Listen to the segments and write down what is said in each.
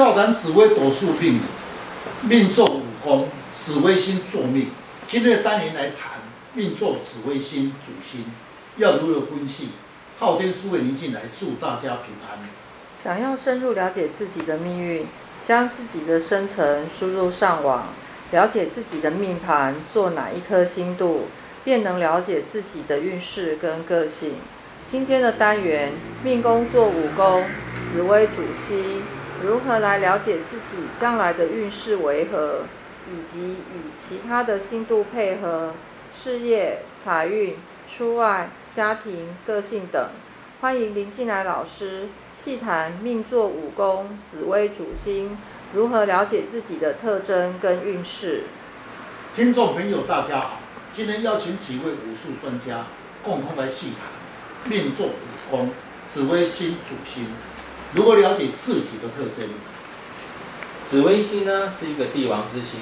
少男紫微斗数命，命坐五宫，紫微星坐命。今天的单元来谈命坐紫微星主星，要如何分析？昊天书院林进来祝大家平安。想要深入了解自己的命运，将自己的生辰输入上网，了解自己的命盘坐哪一颗星度，便能了解自己的运势跟个性。今天的单元命宫坐五宫，紫微主星，如何来了解自己将来的运势为何，以及与其他的星度配合，事业、财运、出外、家庭、个性等。欢迎林进来老师细谈命座五宫，紫微主星，如何了解自己的特征跟运势。听众朋友，大家好，今天邀请几位武术专家共同来细谈。命座五宫，紫微星主星，如果了解自己的特征？紫微星呢是一个帝王之星，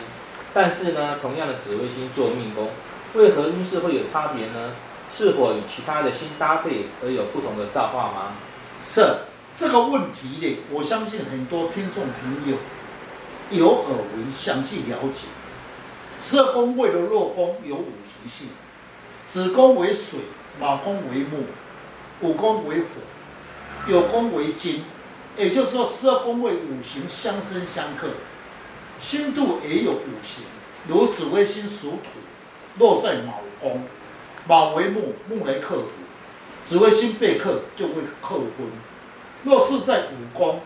但是呢，同样的紫微星做命宫，为何运势会有差别呢？是否与其他的星搭配而有不同的造化吗？是这个问题呢，我相信很多听众朋友有耳闻，详细了解。十二宫位的落宫有五行性，子宫为水，卯宫为木。午宫为火，酉宫为金，也就是说十二宫位五行相生相克，星度也有五行，如紫微星属土，落在卯宫，卯为木，木来克土，紫微星被克就会克婚。若是在五宫，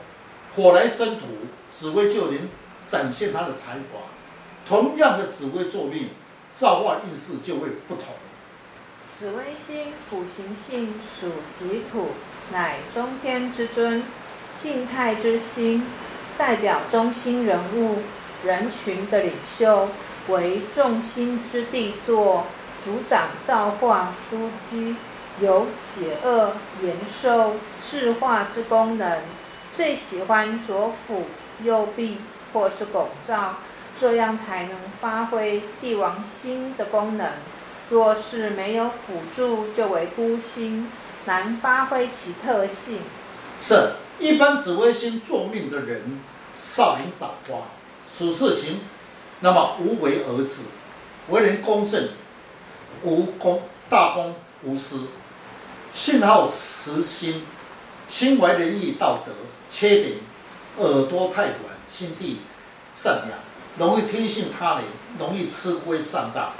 火来生土，紫微就能展现他的才华。同样的紫微坐命，造化运势就会不同。紫微星五行性属己土，乃中天之尊，静态之星，代表中心人物，人群的领袖，为众星之地座，主掌造化枢机，有解厄、延寿、智化之功能。最喜欢左辅右弼或是拱照，这样才能发挥帝王星的功能。若是没有辅助，就为孤星，难发挥其特性。是，一般紫微星坐命的人，少林早花，处事情，那么无为而治，为人公正，无功大公无私，信好慈心，心怀仁义道德。缺点，耳朵太短，心地善良，容易听信他人，容易吃亏上当。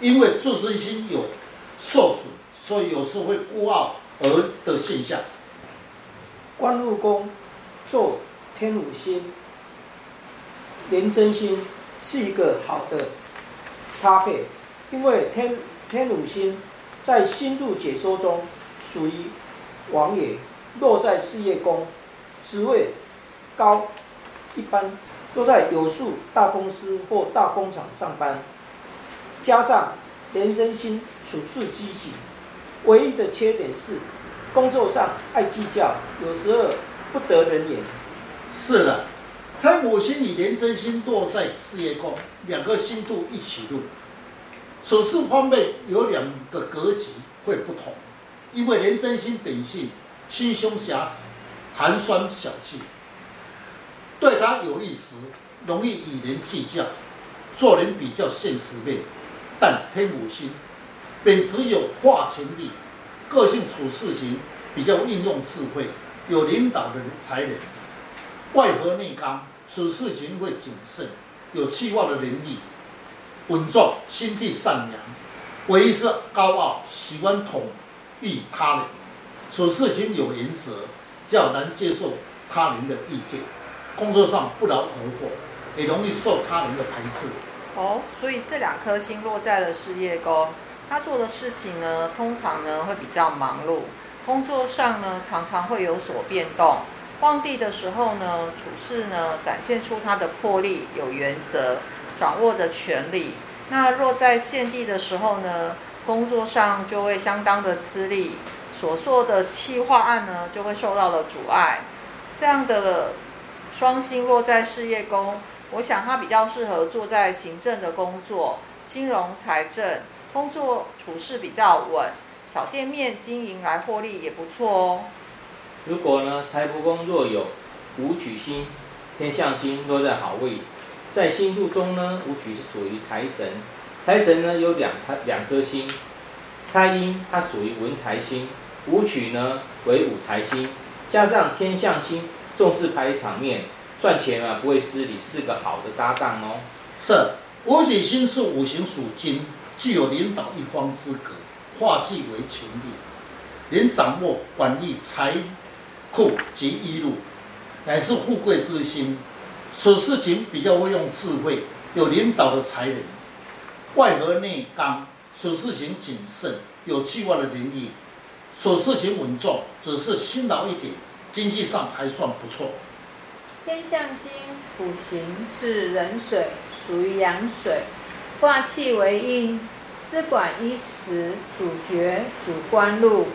因为自尊心有受损，所以有时候会孤傲而的现象。官禄宫坐天武星、廉贞星是一个好的搭配，因为天天武星在星度解说中属于王爷，落在事业宫，职位高，一般都在有数大公司或大工厂上班。加上廉贞星处事积极，唯一的缺点是工作上爱计较，有时候不得人言。是的，天母星与廉贞星落在事业宫，两个星度一起入，处事方面有两个格局会不同，因为廉贞星本性心胸狭窄，寒酸小气，对他有利时容易与人计较，做人比较现实面。但天母星本质有化权力，个性处事情比较运用智慧，有领导的才能，外和内刚，处事情会谨慎，有计划的能力，稳重，心地善良，唯一是高傲，喜欢统御他人，处事情有原则，较难接受他人的意见，工作上不劳而获，也容易受他人的排斥。哦，所以这两颗星落在了事业宫，他做的事情呢，通常呢会比较忙碌，工作上呢常常会有所变动。旺地的时候呢，处事呢展现出他的魄力，有原则，掌握着权力。那若在现地的时候呢，工作上就会相当的吃力，所做的企划案呢就会受到了阻碍。这样的双星落在事业宫。我想他比较适合做在行政的工作，金融、财政工作处事比较稳，小店面经营来获利也不错哦。如果呢财帛宫若有武曲星，天象星落在好位，在星度中呢，武曲是属于财神，财神呢有两颗两颗星，太阴它属于文财星，武曲呢为武财星，加上天象星重视排场面，赚钱啊不会失礼，是个好的搭档哦。是，武曲星是五行属金，具有领导一方资格，化气为权力，连掌握管理财库及衣禄，乃是富贵之星。处事情比较会用智慧，有领导的才能，外和内刚，处事情谨慎，有计划的能力，处事情稳重，只是辛劳一点，经济上还算不错。天相星辅行是壬水，属于阳水，化气为阴，司管衣食，主角主官禄。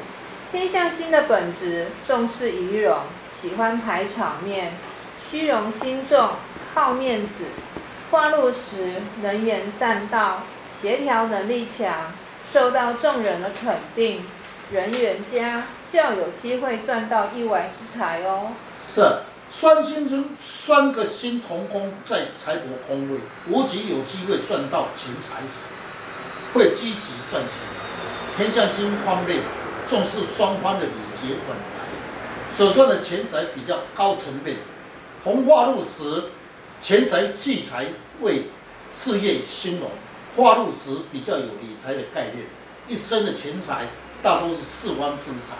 天相星的本质重视仪容，喜欢排场面，虚荣心重，好面子。化禄时能言善道，协调能力强，受到众人的肯定，人缘佳，较有机会赚到意外之财哦。是。双星中双个星同宫在财帛宫位，无极有机会赚到钱财时，会积极赚钱。天相星方面重视双方的礼节往来，所赚的钱财比较高层面。红化禄时，钱财聚财为事业兴隆，化禄时比较有理财的概念，一生的钱财大多是四方之财，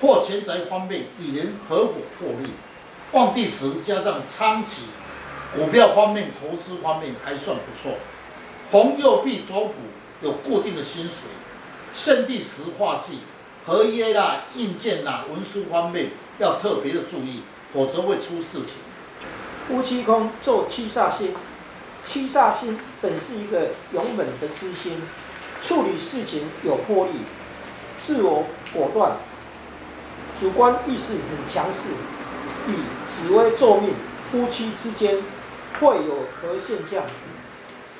或钱财方面与人合伙获利。旺地时加上仓吉，股票方面、投资方面还算不错。红右臂左辅有固定的薪水。胜地时化忌，合约啦、印件啦、文书方面要特别的注意，否则会出事情。夫妻空做七煞星，七煞星本是一个勇猛的之星，处理事情有魄力，自我果断，主观意识很强势。以紫微坐命，夫妻之间会有何现象？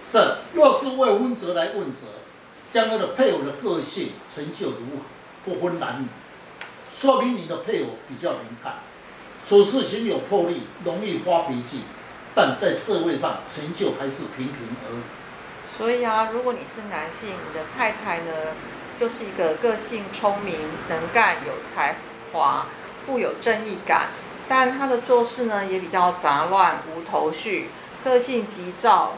是，若是为婚者来问责，将来的配偶的个性成就如何？不分男女，说明你的配偶比较敏感，处事情有魄力，容易发脾气，但在社会上成就还是平平而已。所以啊，如果你是男性，你的太太呢，就是一个个性聪明、能干、有才华、富有正义感。但他的做事呢，也比较杂乱无头绪，个性急躁，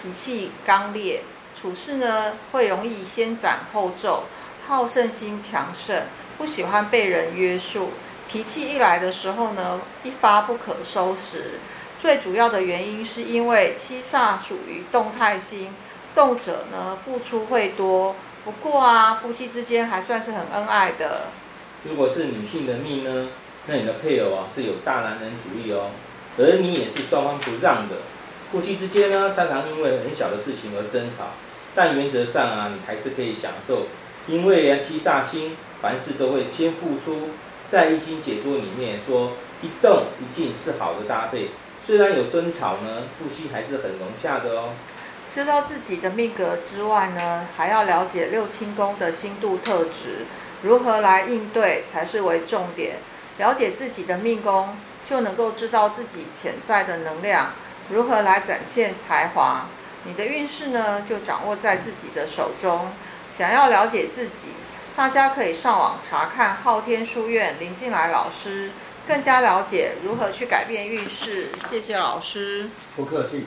脾气刚烈，处事呢会容易先斩后奏，好胜心强盛，不喜欢被人约束，脾气一来的时候呢，一发不可收拾。最主要的原因是因为七煞属于动态星，动者呢付出会多。不过啊，夫妻之间还算是很恩爱的。如果是女性的命呢？那你的配偶啊是有大男人主义哦，而你也是双方不让的，夫妻之间呢常常因为很小的事情而争吵，但原则上啊你还是可以享受，因为啊七煞星凡事都会先付出，在易经解说里面说一动一静是好的搭配，虽然有争吵呢，夫妻还是很融洽的哦。知道自己的命格之外呢，还要了解六亲宫的星度特质，如何来应对才是为重点。了解自己的命宫，就能够知道自己潜在的能量，如何来展现才华。你的运势呢，就掌握在自己的手中。想要了解自己，大家可以上网查看昊天书院林进来老师，更加了解如何去改变运势。谢谢老师，不客气。